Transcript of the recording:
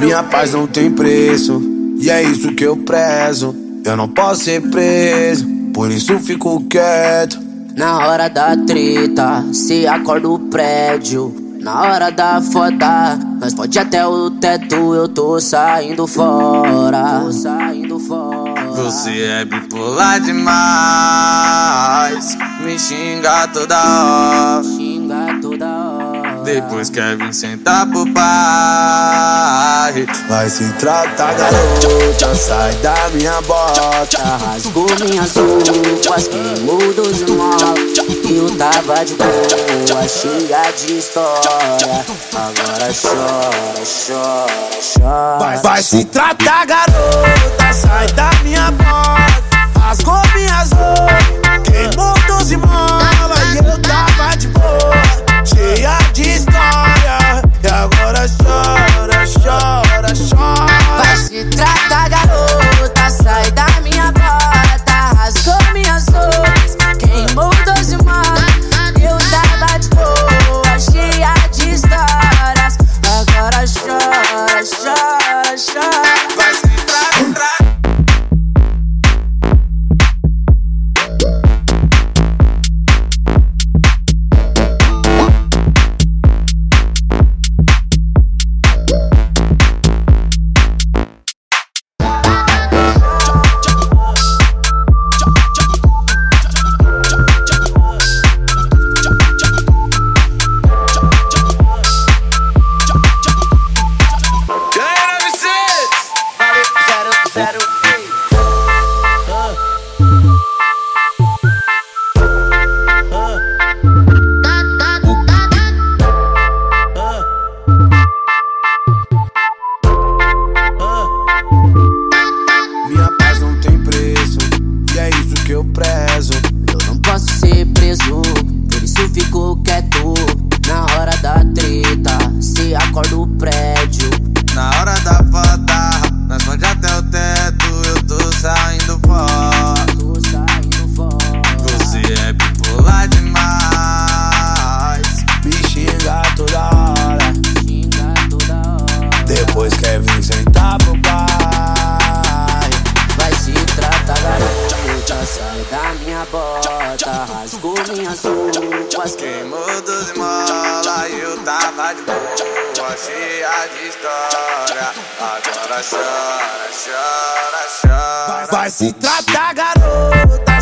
Minha paz não tem preço, e é isso que eu prezo. Eu não posso ser preso, por isso fico quieto. Na hora da treta, se acorda o prédio. Na hora da foda, nós pode até o teto, eu tô saindo fora. Tô saindo fora. Você é bipolar demais, me xinga toda hora. Depois quer vir sentar pro pai. Vai se tratar, garota, sai da minha bota. Rasgou minhas roupas, queimou dos mola. Eu tava de boa, cheia de história. Agora chora, chora, chora. Vai, vai se tratar, garota, sai depois quer vir sentar pro pai. Vai se tratar, garota, sai da minha bota. Rasgou minhas roupas, Queimou dos mola eu tava de boa, cheia de história. Agora chora, chora, chora. Vai se tratar, garota,